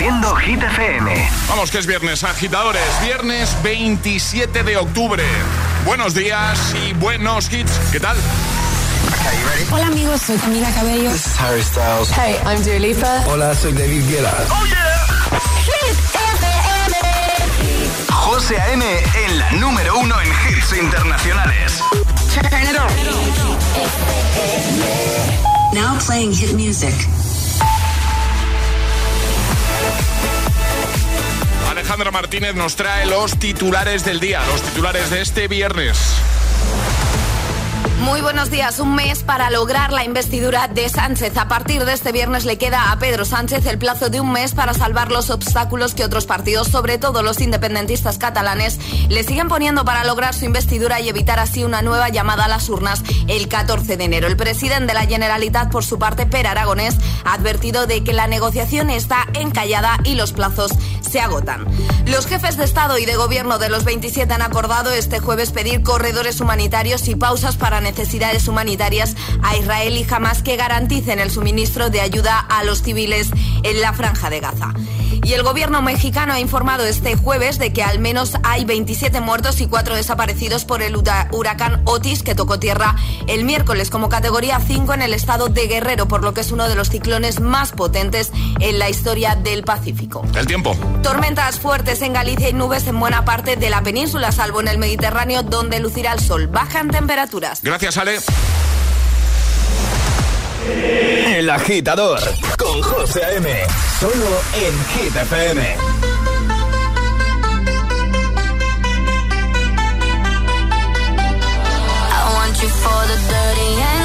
Haciendo Hit FM. Vamos, que es viernes, agitadores. Viernes 27 de octubre. Buenos días y buenos hits. ¿Qué tal? Hola amigos, soy Camila Cabello. This is Harry Styles. Hey, I'm Dua Lipa. Hola, soy David Guetta. ¡Oh, yeah! Hit FM. José A.M. en la número uno en hits internacionales. Turn it on. Now playing hit music. Alejandra Martínez nos trae los titulares del día, los titulares de este viernes. Muy buenos días. Un mes para lograr la investidura de Sánchez. A partir de este viernes le queda a Pedro Sánchez el plazo de un mes para salvar los obstáculos que otros partidos, sobre todo los independentistas catalanes, le siguen poniendo para lograr su investidura y evitar así una nueva llamada a las urnas el 14 de enero. El presidente de la Generalitat, por su parte, Per Aragonés, ha advertido de que la negociación está encallada y los plazos se agotan. Los jefes de Estado y de Gobierno de los 27 han acordado este jueves pedir corredores humanitarios y pausas para necesidades humanitarias a Israel y jamás que garanticen el suministro de ayuda a los civiles en la franja de Gaza. Y el gobierno mexicano ha informado este jueves de que al menos hay 27 muertos y 4 desaparecidos por el huracán Otis que tocó tierra el miércoles como categoría 5 en el estado de Guerrero, por lo que es uno de los ciclones más potentes en la historia del Pacífico. El tiempo. Tormentas fuertes en Galicia y nubes en buena parte de la península, salvo en el Mediterráneo donde lucirá el sol. Bajan temperaturas. Gracias, Ale. El agitador con José A.M. Solo en Hit FM. I want you for the dirty and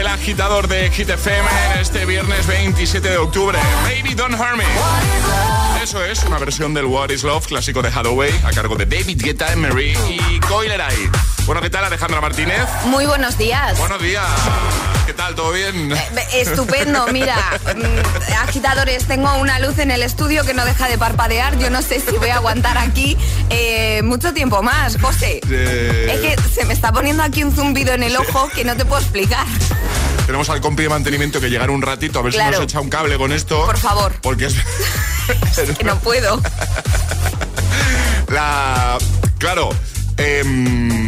nueva hora desde el agitador de Hit FM en este viernes 27 de octubre. Baby, don't hurt me. Eso es una versión del What is Love, clásico de Hathaway, a cargo de David Guetta, Mary y Coileray. Bueno, ¿qué tal Alejandra Martínez? Muy buenos días. Buenos días. ¿Todo bien? Eh, Estupendo, mira, mm, agitadores, tengo una luz en el estudio que no deja de parpadear. Yo no sé si voy a aguantar aquí eh, mucho tiempo más, José. Eh, Es que se me está poniendo aquí un zumbido en el ojo que no te puedo explicar. Tenemos al compi de mantenimiento que llegar un ratito a ver Claro. si nos echa un cable con esto. Por favor. Porque es... Que no puedo. La... Claro, em,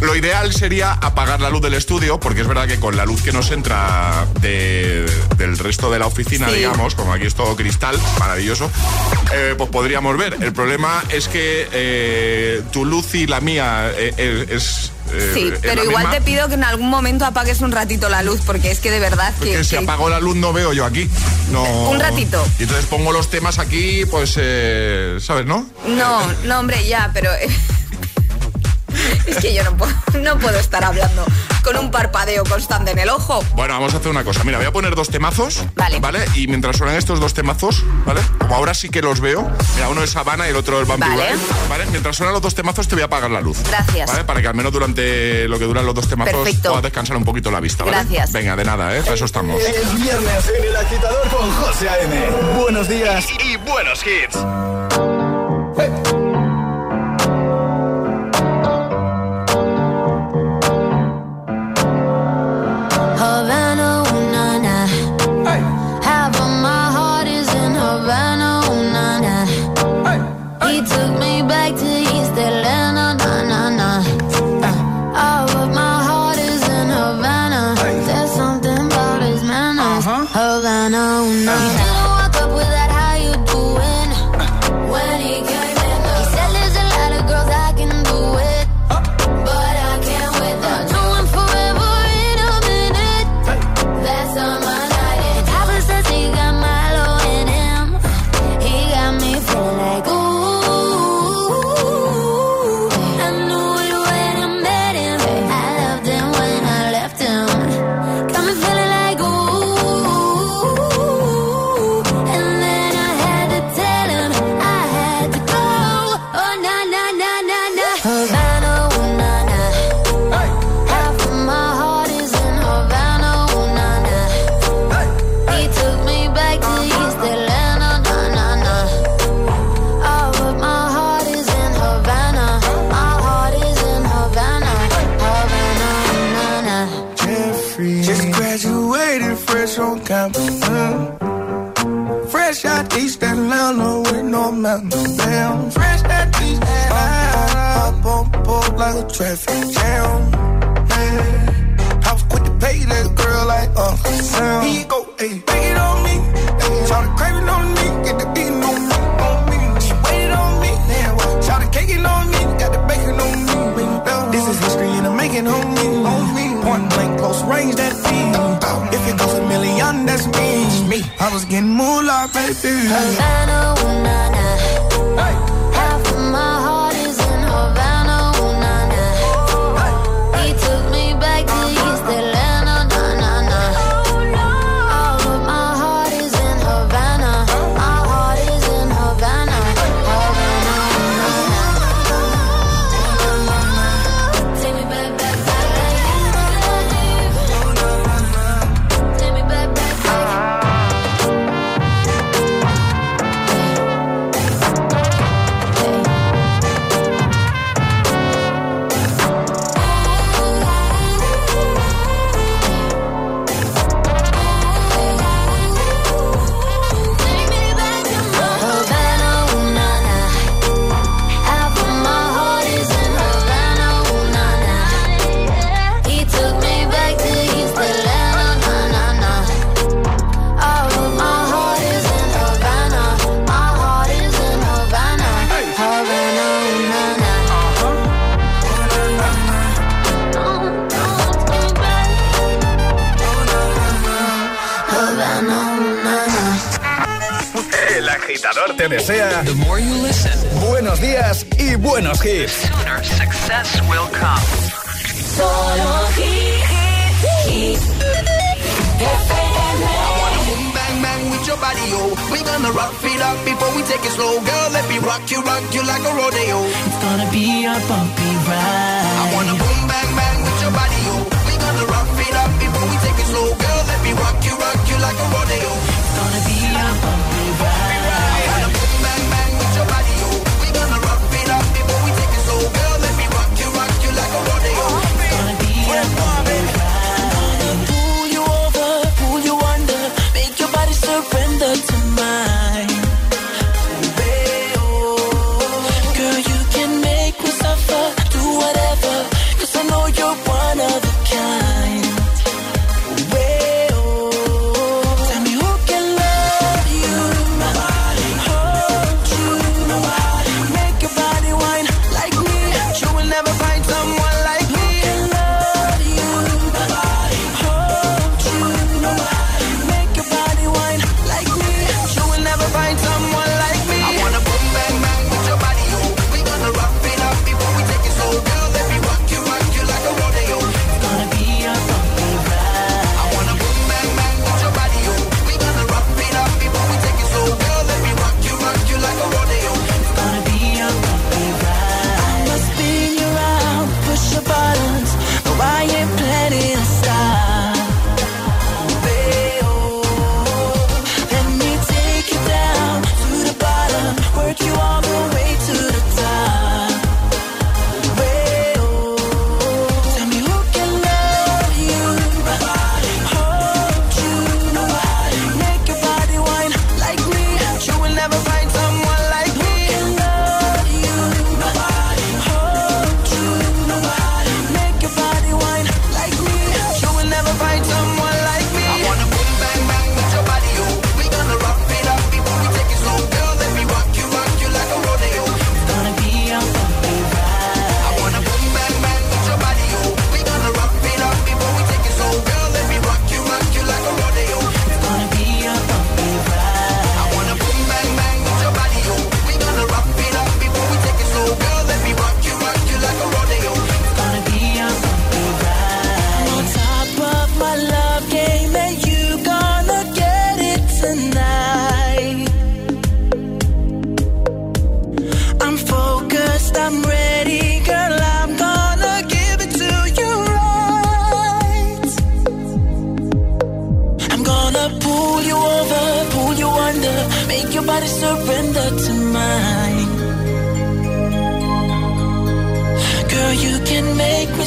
lo ideal sería apagar la luz del estudio, porque es verdad que con la luz que nos entra de, del resto de la oficina, digamos, como aquí es todo cristal, maravilloso, eh, pues podríamos ver. El problema es que eh, tu luz y la mía eh, es, sí, pero igual te pido que en algún momento apagues un ratito la luz, porque es que de verdad que. Porque si que... apago la luz no veo yo aquí. No. Un ratito. Y entonces pongo los temas aquí, pues, eh, ¿sabes, no? No, no, hombre, ya, pero. es que yo no puedo, no puedo estar hablando con un parpadeo constante en el ojo. Bueno, vamos a hacer una cosa. Mira, voy a poner dos temazos. Vale. ¿Vale? Y mientras suenan estos dos temazos, ¿vale? Como ahora sí que los veo. Mira, uno es Habana y el otro es Vampire vale. ¿Vale? Mientras suenan los dos temazos, te voy a apagar la luz. Gracias. ¿Vale? Para que al menos durante lo que duran los dos temazos Perfecto. puedas descansar un poquito la vista. Gracias. Venga, de nada, ¿eh? Para eso estamos. Viernes en El Agitador con José Buenos días y, y buenos hits.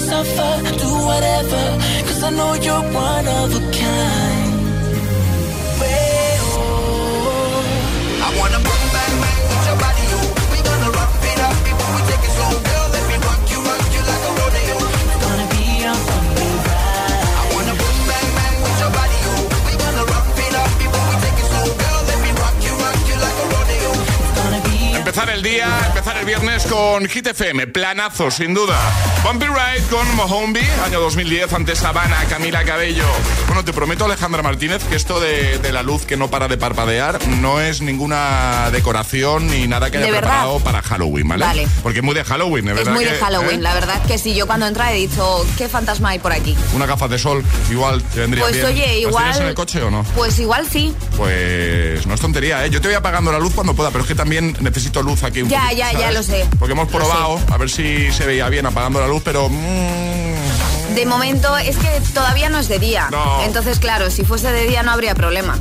Suffer, do whatever, cause I know you're one of a kind. Empezar el día, empezar el viernes con Hit FM, planazo, sin duda. Bumpy Ride con Mohombi, año 2010, ante Sabana, Camila Cabello. Bueno, te prometo, Alejandra Martínez, que esto de, de la luz que no para de parpadear no es ninguna decoración ni nada que haya ¿De verdad? preparado para Halloween, ¿vale? Vale. Porque es muy de Halloween, ¿es Es verdad muy que, de Halloween, ¿eh? la verdad que sí. Yo cuando entra he dicho, ¿qué fantasma hay por aquí? Una gafas de sol, igual, te vendría Pues bien. oye, ¿Las igual. tienes en el coche o no? Pues igual sí. Pues no es tontería, ¿eh? Yo te voy apagando la luz cuando pueda, pero es que también necesito luz aquí. un Ya, poquito, ya, ya lo sé. Porque hemos probado, a ver si se veía bien apagando la luz, pero... mm, De momento es que todavía no es de día. No. Entonces, claro, si fuese de día no habría problema.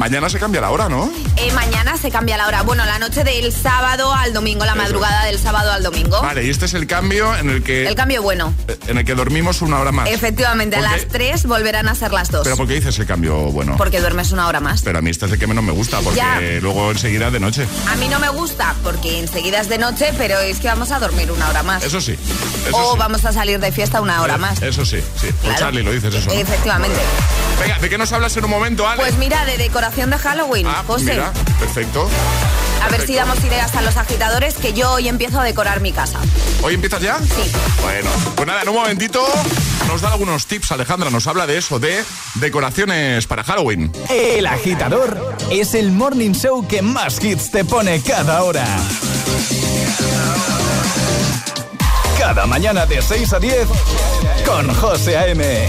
Mañana se cambia la hora, ¿no? Eh, mañana se cambia la hora. Bueno, la noche del sábado al domingo, la Eso. madrugada del sábado al domingo. Vale, y este es el cambio en el que... El cambio bueno. En el que dormimos una hora más. Efectivamente, a las 3 volverán a ser las 2. Pero ¿por qué dices el cambio bueno? Porque duermes una hora más. Pero a mí este es el que menos me gusta, porque Ya. luego enseguida de noche. A mí no me gusta porque enseguida es de noche, pero es que vamos a dormir una hora más. Eso sí. Eso o sí. vamos a salir de fiesta una hora Eh, más. Eso sí, sí. Claro. Charlie lo dices eso. ¿no? Efectivamente. Venga, ¿de qué nos hablas en un momento, Ale? Pues mira, de decoración de Halloween, ah, José. mira, perfecto. a ver si damos ideas a los agitadores que yo hoy empiezo a decorar mi casa. ¿Hoy empiezas ya? Sí. Bueno, pues nada, en un momentito nos da algunos tips, Alejandra, nos habla de eso, de decoraciones para Halloween. El agitador es el morning show que más hits te pone cada hora. Cada mañana de 6 a 10 con José A.M.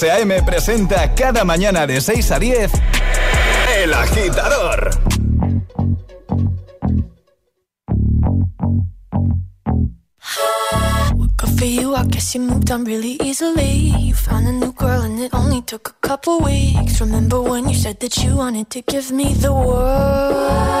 José A.M. presenta cada mañana de 6 a 10 El Agitador. Good for you, I guess you moved on really easily. You found a new girl and it only took a couple weeks. Remember when you said that you wanted to give me the world?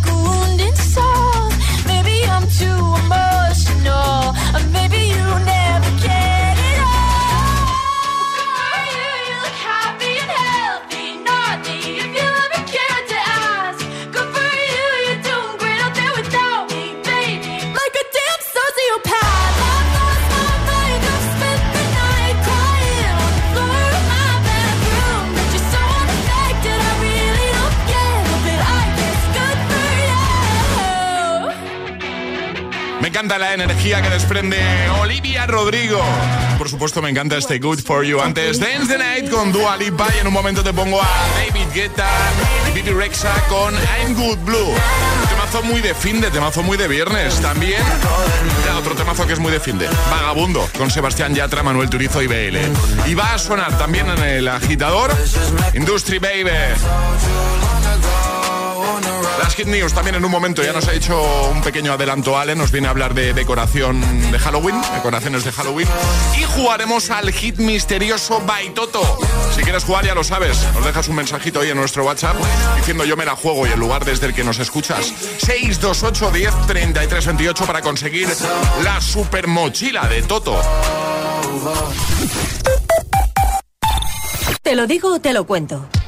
la energía que desprende Olivia Rodrigo. Por supuesto, me encanta este Good For You. Antes, Dance the Night con Dua Lipa y en un momento te pongo a David Guetta y Bibi Rexa con I'm Good Blue. Temazo muy de fin de, temazo muy de viernes. También, otro temazo que es muy de fin de. Vagabundo con Sebastián Yatra, Manuel Turizo y BL. Y va a sonar también en el agitador Industry Baby. Hit News también en un momento ya nos ha hecho un pequeño adelanto Ale, nos viene a hablar de decoración de Halloween, decoraciones de Halloween y jugaremos al hit misterioso Baitoto. Si quieres jugar ya lo sabes, nos dejas un mensajito ahí en nuestro WhatsApp diciendo yo me la juego y el lugar desde el que nos escuchas 628 10 33 28 para conseguir la super mochila de Toto. Te lo digo o te lo cuento.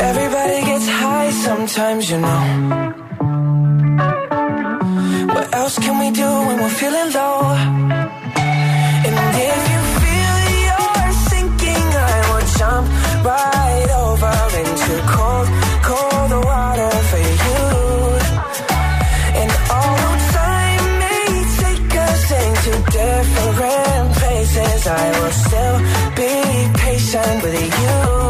Everybody gets high sometimes, you know. What else can we do when we're feeling low? And if you feel you're sinking, I will jump right over into cold, cold water patient with you.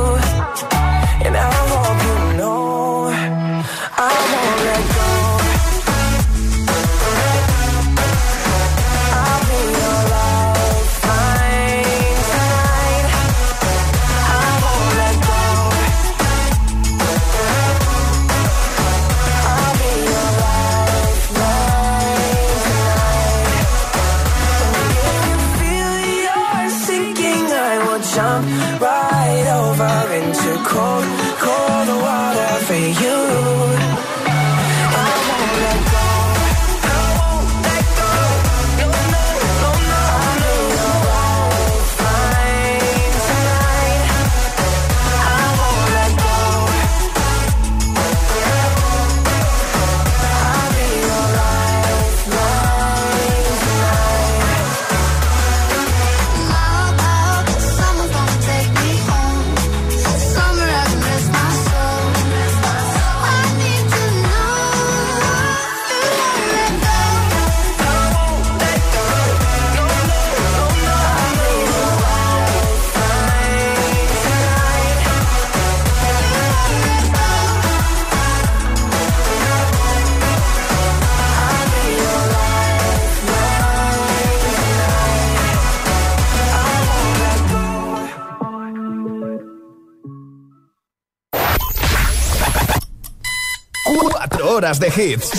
De hits.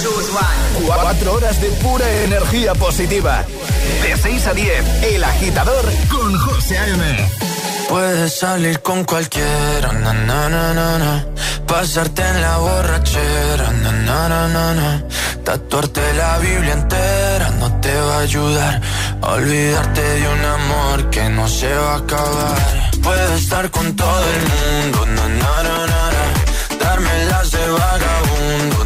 Cuatro horas de pura energía positiva. De 6 a 10, El Agitador con José A.M. Puedes salir con cualquiera, pasarte en la borrachera, tatuarte la Biblia entera no te va a ayudar a olvidarte de un amor que no se va a acabar. Puedes estar con todo el mundo, darme las de vagabundo,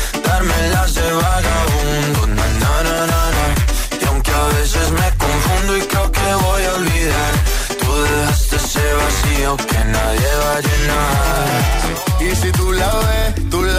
Las de vagabundo, na, na, na, na, y aunque a veces me confundo y creo que voy a olvidar, tú dejaste ese vacío que nadie va a llenar. Y si tú la ves,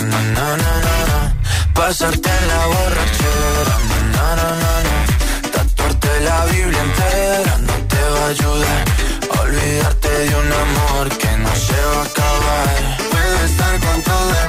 na, na, na, na. Pasarte en la borrachera, na, na, na, na. Tatuarte la Biblia entera no te va a ayudar. Olvidarte de un amor que no se va a acabar. Puedes estar con todo el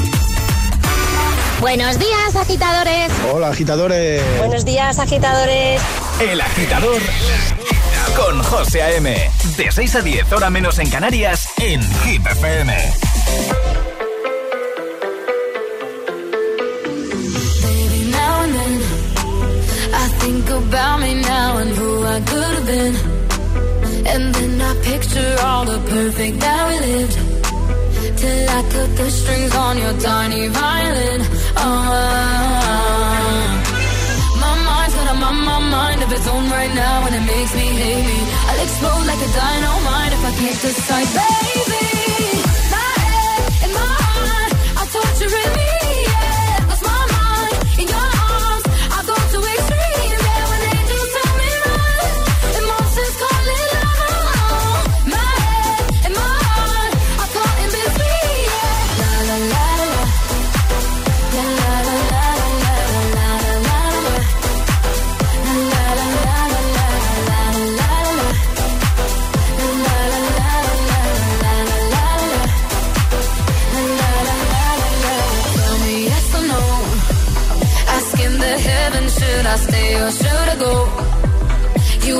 Buenos días, agitadores. Hola, agitadores. Buenos días, agitadores. El agitador con José A.M. De 6 a 10, hora menos en Canarias, en Hit FM. Baby, now and then I think about me now and who I could have been. And then I picture all the perfect that we lived. Till I cut the strings on your tiny violin. Oh, my mind's got a mind of its own right now, and it makes me hate me. I'll explode like a dynamite if I can't decide, baby.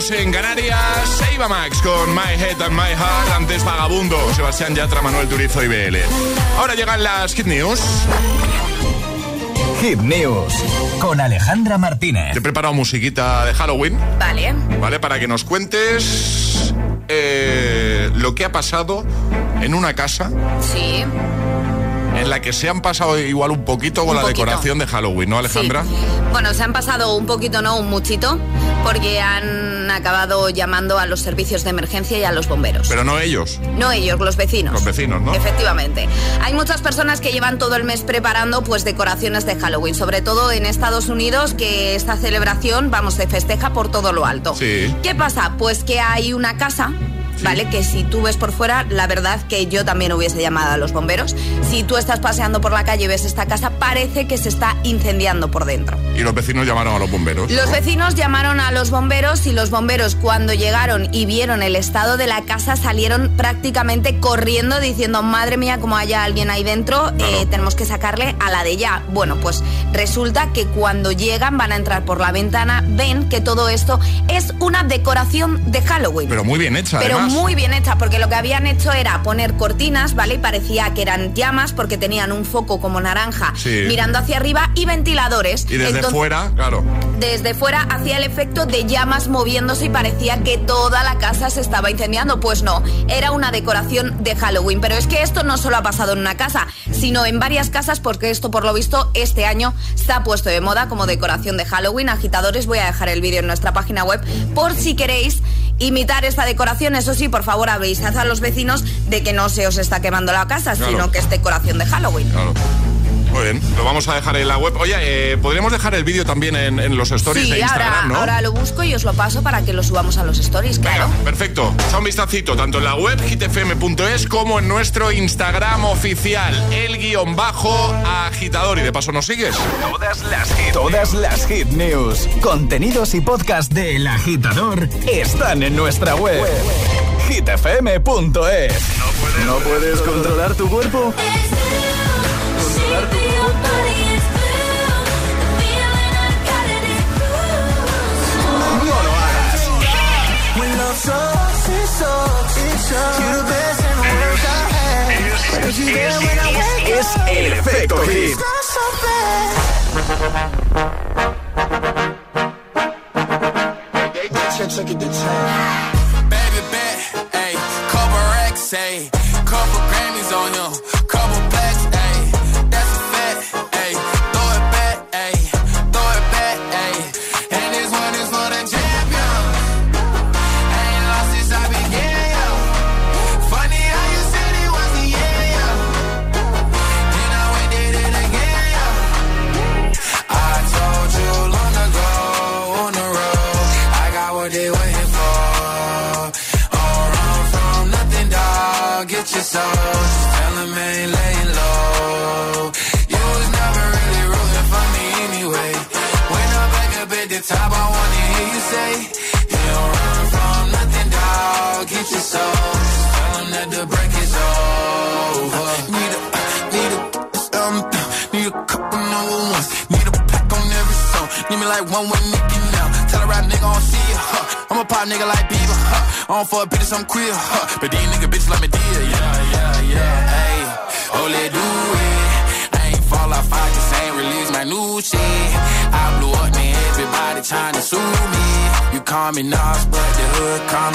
Menos en Canarias. Seiba Max con My Head and My Heart. Antes Vagabundo, Sebastián Yatra, Manuel Turizo y BL. Ahora llegan las Hit News. Hit News con Alejandra Martínez. Te he preparado musiquita de Halloween, Vale. ¿vale? Para que nos cuentes eh, lo que ha pasado en una casa Sí. en la que se han pasado igual un poquito con Un la poquito. decoración de Halloween, ¿no, Alejandra? Sí. Bueno, se han pasado un poquito, no un muchito, porque han acabado llamando a los servicios de emergencia y a los bomberos. Pero no ellos, No ellos, los vecinos. los vecinos, ¿no? Efectivamente. Hay muchas personas que llevan todo el mes preparando pues decoraciones de Halloween, sobre todo en Estados Unidos, que esta celebración, vamos, se festeja por todo lo alto. Sí. ¿Qué pasa? Pues que hay una casa ¿vale? Que si tú ves por fuera, la verdad que yo también hubiese llamado a los bomberos. Si tú estás paseando por la calle y ves esta casa, parece que se está incendiando por dentro. Y los vecinos llamaron a los bomberos. Los ¿no? vecinos llamaron a los bomberos y los bomberos cuando llegaron y vieron el estado de la casa salieron prácticamente corriendo diciendo madre mía como haya alguien ahí dentro eh, tenemos que sacarle a la de ya. Bueno pues resulta que cuando llegan van a entrar por la ventana ven que todo esto es una decoración de Halloween. Pero muy bien hecha, Pero además. muy bien hecha, porque lo que habían hecho era poner cortinas, ¿vale? Y parecía que eran llamas porque tenían un foco como naranja Sí. mirando hacia arriba y ventiladores. Y desde Entonces, fuera, claro. desde fuera hacía el efecto de llamas moviéndose y parecía que toda la casa se estaba incendiando. Pues no, era una decoración de Halloween. Pero es que esto no solo ha pasado en una casa, sino en varias casas porque esto por lo visto este año se ha puesto de moda como decoración de Halloween. Agitadores, voy a dejar el vídeo en nuestra página web por si queréis imitar esta decoración. Eso sí, por favor avisad a los vecinos de que no se os está quemando la casa, Claro. sino que es decoración de Halloween. Claro. Muy bien, lo vamos a dejar en la web. Oye, eh, podríamos dejar el vídeo también en, en los stories Sí, de Instagram, ahora, ¿no? ahora lo busco y os lo paso para que lo subamos a los stories, claro. Perfecto. Echa un vistacito tanto en la web hitfm.es como en nuestro Instagram oficial, el guion bajo agitador. Y de paso nos sigues. Todas las hit, todas las hit news, contenidos y podcast del agitador están en nuestra web. hitfm.es. No puedes controlar tu cuerpo. Controlar tu No lo Es el efecto hit. It's not so bad. Baby bet, ayy, couple racks, ayy,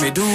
me Doobie.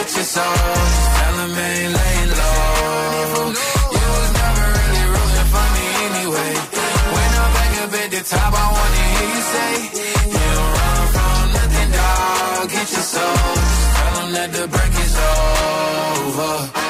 Get your soul. 'em ain't laying low. You was never really rooting for me anyway. When I'm back up at the top, I wanna hear you say, You don't run from nothing, dog. Get your soul. Tell 'em that the break is over.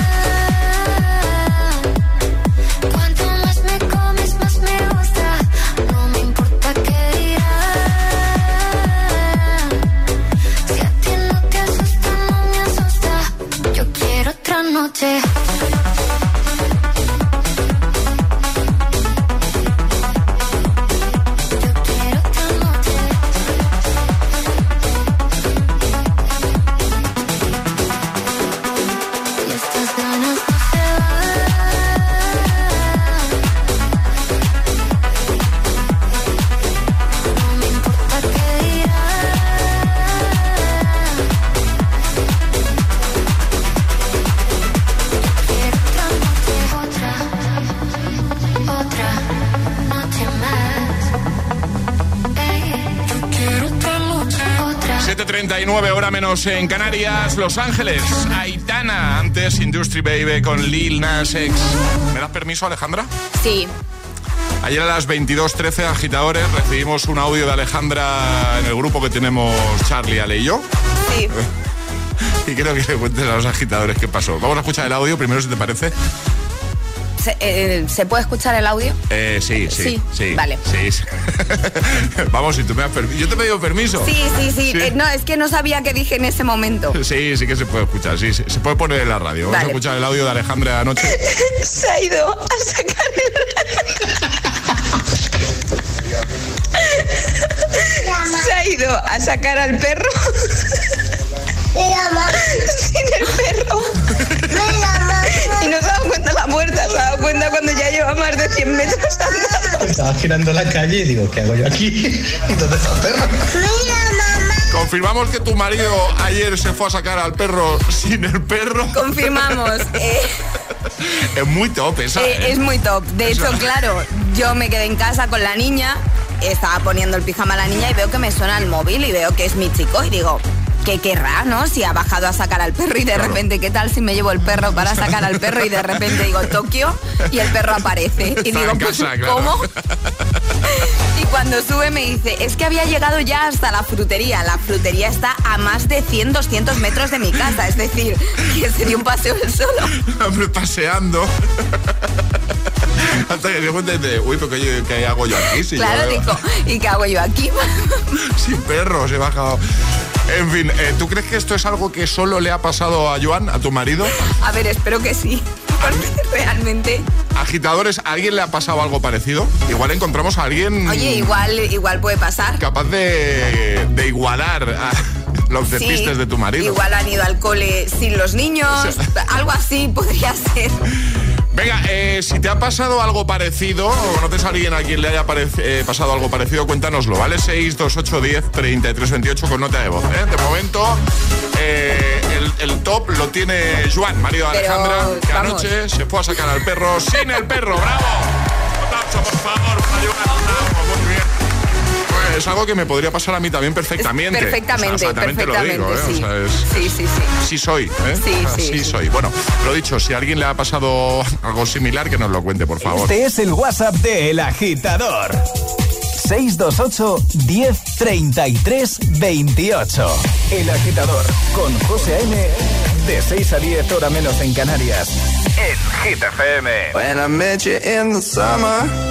Menos en Canarias, Los Ángeles, Aitana, antes Industry Baby con Lil Nas X. ¿Me das permiso, Alejandra? Sí. Ayer a las 22.13 agitadores recibimos un audio de Alejandra en el grupo que tenemos Charlie, Ale y yo. Sí. Y creo que le cuentes a los agitadores qué pasó. Vamos a escuchar el audio primero, si te parece. ¿Se, eh, ¿se puede escuchar el audio? Eh, sí, sí, Sí, sí. vale. Sí, sí. Vamos, si tú me das permiso. Yo te he pedido permiso. Sí, sí, sí. Eh, no, es que no sabía qué dije en ese momento. Sí, sí que se puede escuchar, sí, sí, se puede poner en la radio. Vamos Vale. a escuchar el audio de Alejandra anoche. Se ha ido a sacar el... Se ha ido a sacar al perro. Sin el perro. No se ha dado cuenta la puerta, se ha dado cuenta cuando ya lleva más de 100 metros andando. Estaba girando la calle y digo, ¿qué hago yo aquí? ¿Y dónde está el perro? Confirmamos que tu marido ayer se fue a sacar al perro sin el perro. Confirmamos. eh, Es muy top esa. eh, ¿eh? es muy top. De Esa. hecho, claro, yo me quedé en casa con la niña, estaba poniendo el pijama a la niña y veo que me suena el móvil y veo que es mi chico y digo, ¿qué querrá, no? Si ha bajado a sacar al perro y de repente, ¿qué tal si me llevo el perro para sacar al perro y de repente digo Tokio y el perro aparece? Y digo, pues, casa, claro. ¿cómo? Y cuando sube me dice, es que había llegado ya hasta la frutería. La frutería está a más de 100, 200 metros de mi casa. Es decir, que sería un paseo el solo. Hombre, paseando. Hasta que de repente dice, uy, pero ¿qué, qué hago yo aquí? Si claro, digo, ¿y qué hago yo aquí? Sin perros, he bajado. En fin, eh, ¿tú crees que esto es algo que solo le ha pasado a Joan, a tu marido? A ver, espero que sí. Porque realmente... Agitadores, ¿a alguien le ha pasado algo parecido? Igual encontramos a alguien Oye, igual, igual puede pasar. capaz de, de igualar a los Sí, despistes de tu marido. Igual han ido al cole sin los niños, algo así podría ser. Venga, eh, si te ha pasado algo parecido o conoces a alguien a quien le haya eh, pasado algo parecido, cuéntanoslo, ¿vale? 628 10 33 28 con nota de voz. ¿eh? De momento, eh, el, el top lo tiene Juan, marido de Alejandra, que vamos. anoche se fue a sacar al perro sin el perro. ¡Bravo! Es algo que me podría pasar a mí también perfectamente. perfectamente, perfectamente lo digo, ¿eh? sí. sí, sí, sí. Sí soy, ¿eh? Sí, sí, sí, soy. Bueno, lo dicho, si a alguien le ha pasado algo similar, que nos lo cuente, por favor. Este es el WhatsApp de El Agitador. 628 10 33 28. El Agitador con José M. De 6 a 10 hora menos en Canarias. En Hit FM. When I met you in the summer,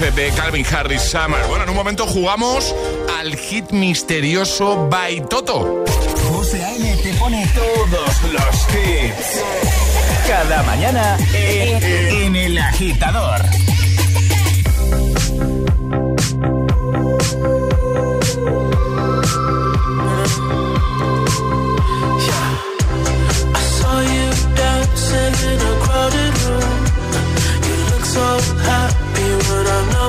De Calvin Harris Summer. Bueno, en un momento jugamos al hit misterioso by Toto. José te pone todos los hits. Cada mañana en, El Agitador.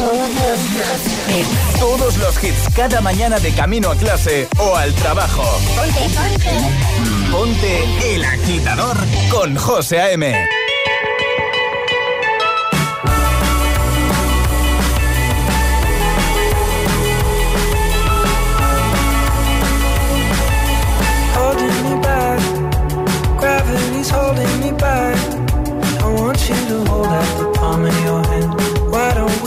eye. cada mañana de camino a clase o al trabajo. Ponte, ponte. Ponte el agitador con José A.M. Gravity's holding me back. I want you to hold out the palm of your hand.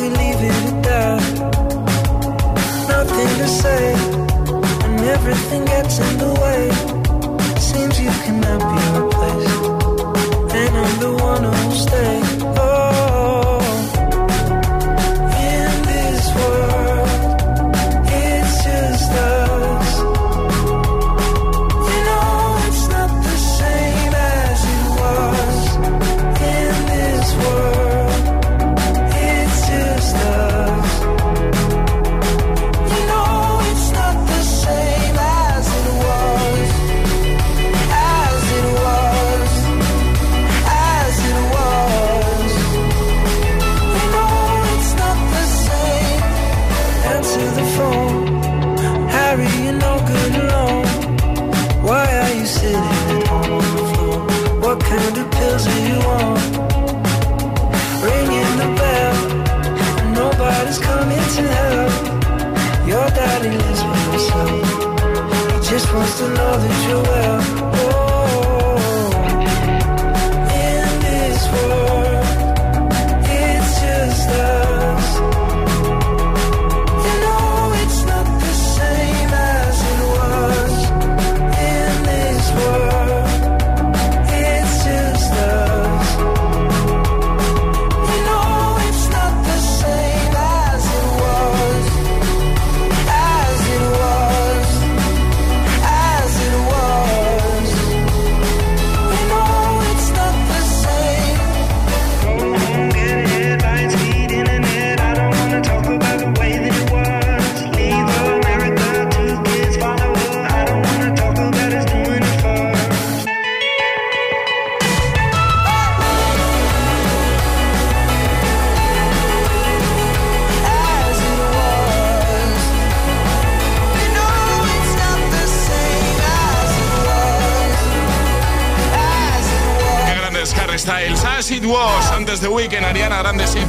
We leave it at that? nothing to say, and everything gets in the way. Seems you cannot be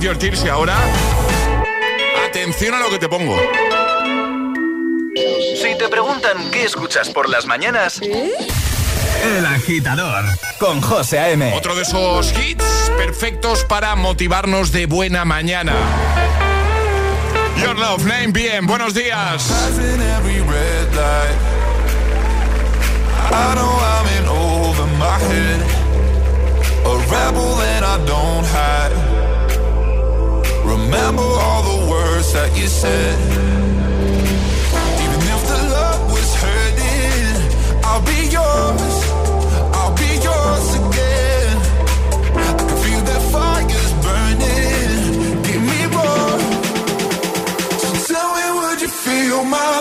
Your Tears y ahora... Atención a lo que te pongo. Si te preguntan qué escuchas por las mañanas... El agitador, con José A.M. Otro de esos hits perfectos para motivarnos de buena mañana. Your Love, Name Bien, buenos días. I know I'm in over my head. A rebel that I don't hide. Remember all the words that you said. Even if the love was hurting, I'll be yours. I'll be yours again. I can feel that fire's burning. Give me more. So tell me, would you feel my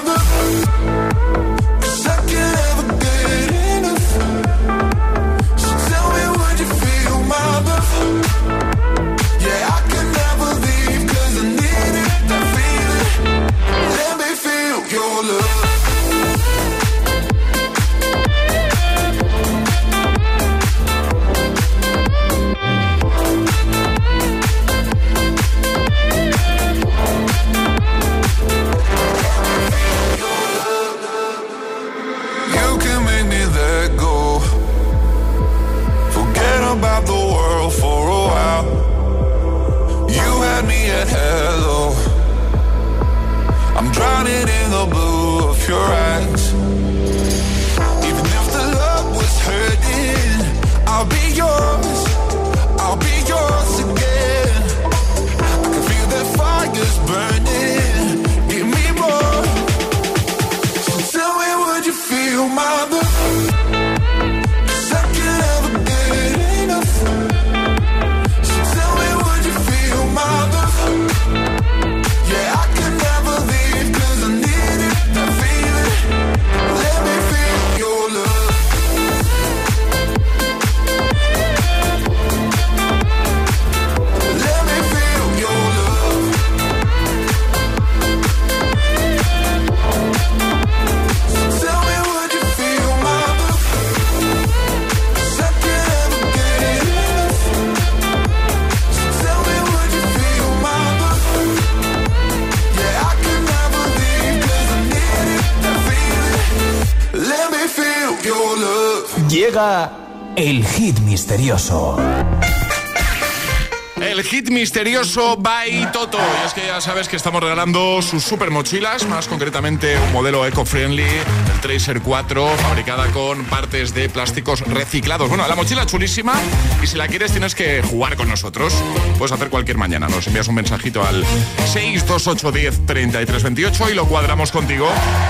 misterioso by Toto. Y es que ya sabes que estamos regalando sus super mochilas, más concretamente un modelo eco-friendly, el Tracer 4, fabricada con partes de plásticos reciclados. Bueno, la mochila chulísima y si la quieres tienes que jugar con nosotros. Puedes hacer cualquier mañana. Nos envías un mensajito al 62810 3328 y lo cuadramos contigo.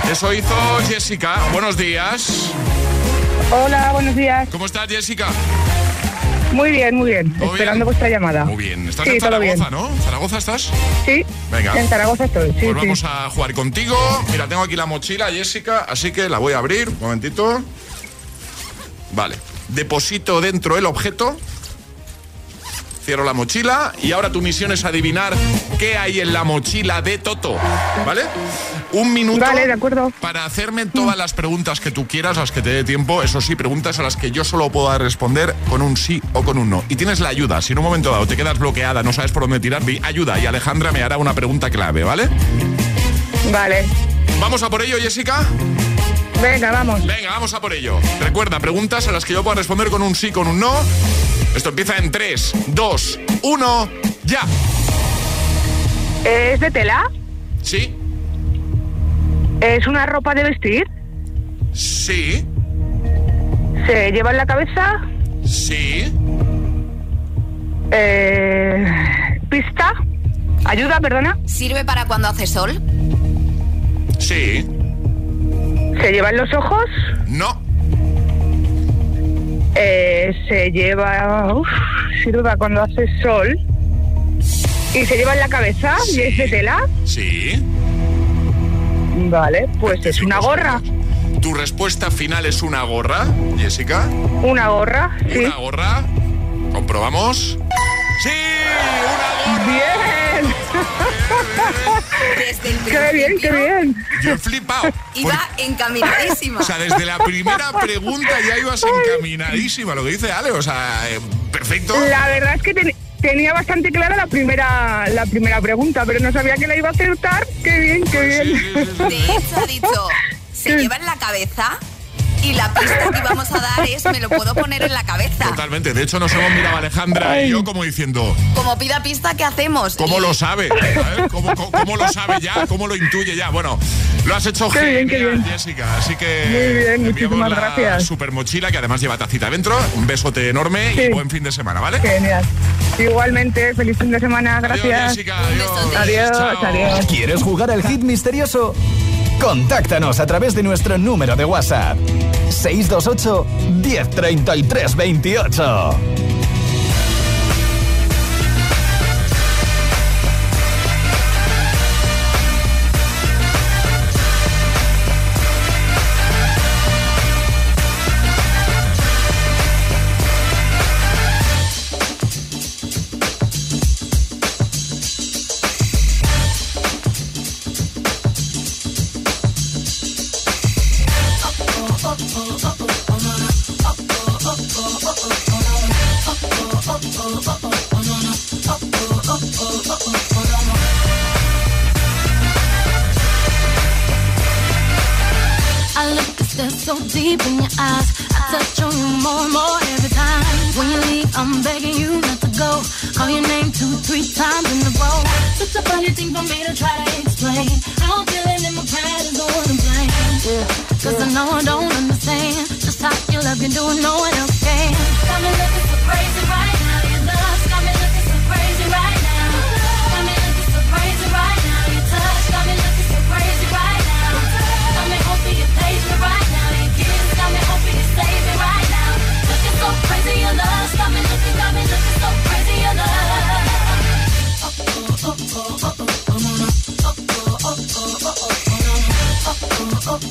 Eso hizo Jessica. Buenos días. Hola, buenos días. ¿Cómo estás, Jessica? Muy bien, muy bien. ¿Todo Esperando vuestra llamada. Muy bien. Estás Sí, en Zaragoza, bien. ¿no? ¿Zaragoza estás? Sí. Venga. En Zaragoza estoy, sí, Pues sí. vamos a jugar contigo. Mira, tengo aquí la mochila, Jessica, así que la voy a abrir. Un momentito. Vale. Deposito dentro el objeto. Cierro la mochila y ahora tu misión es adivinar qué hay en la mochila de Toto. ¿Vale? Un minuto Vale, de acuerdo. para hacerme todas las preguntas que tú quieras, las que te dé tiempo. Eso sí, preguntas a las que yo solo puedo responder con un sí o con un no. Y tienes la ayuda. Si en un momento dado te quedas bloqueada, no sabes por dónde tirar, vi ayuda. Y Alejandra me hará una pregunta clave, ¿vale? Vale. ¿Vamos a por ello, Jessica? Venga, vamos. Venga, vamos a por ello. Recuerda, preguntas a las que yo puedo responder con un sí, con un no. Esto empieza en 3, 2, 1, ya. ¿Es de tela? ¿Sí? ¿Es una ropa de vestir? Sí. ¿Se lleva en la cabeza? Sí. Eh, ¿Pista? ¿Ayuda, perdona? ¿Sirve para cuando hace sol? Sí. ¿Se lleva en los ojos? No. Eh, se lleva... Uf, sirve para cuando hace sol. ¿Y se lleva en la cabeza? ¿Y es de tela? Sí. Vale, pues es una gorra. ¿Tu respuesta final es una gorra, Jessica? Una gorra, sí. ¿Una gorra? ¿Comprobamos? ¡Sí! ¡Una gorra! ¡Bien! desde el Qué bien, qué bien. Yo he flipado. Iba encaminadísima. O sea, desde la primera pregunta ya ibas encaminadísima, lo que dice Ale, o sea, eh, perfecto. La verdad es que ten- tenía bastante clara la primera la primera pregunta, pero no sabía que la iba a acertar. Qué bien, qué bien. De hecho, ha dicho, se lleva en la cabeza y la pista que vamos a dar es, me lo puedo poner en la cabeza. Totalmente. De hecho, nos hemos mirado Alejandra y yo como diciendo, Como pida pista, ¿qué hacemos? ¿cómo Y- lo sabe? ¿Cómo, cómo, cómo lo sabe ya? ¿Cómo lo intuye ya? Bueno, lo has hecho Qué genial, bien, qué bien. Jessica. Así que Muy bien, muchísimas la gracias. super mochila que además lleva tacita dentro. Un besote enorme y buen fin de semana, ¿vale? Genial. Igualmente, feliz fin de semana, gracias. Jessica, adiós. Adiós, adiós. ¿Quieres jugar al hit misterioso? Contáctanos a través de nuestro número de WhatsApp. 628 1033 28. When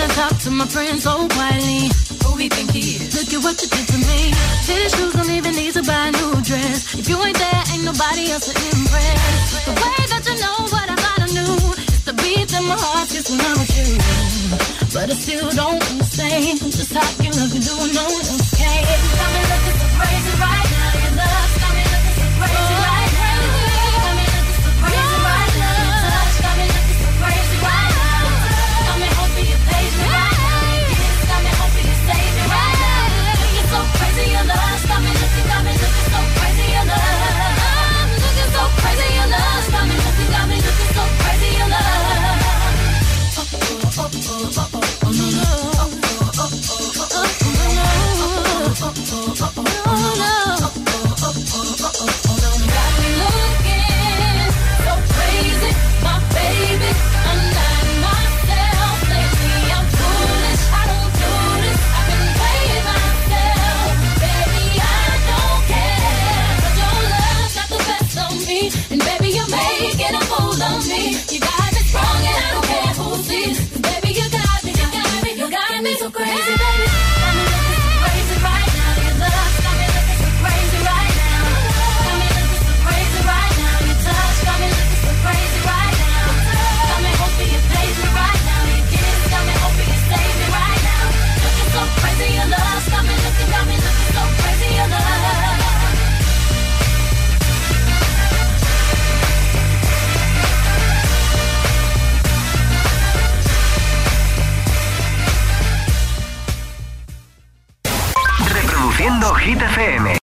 I talk to my friends oh, so quietly, who we think he is? Look at what you did to me. His shoes don't even need to buy a new dress. If you ain't there, ain't nobody else to impress. The way that you know what I thought I knew is the beat that my heart gets when I'm with you. But I still don't understand just how you love me doing no one else can.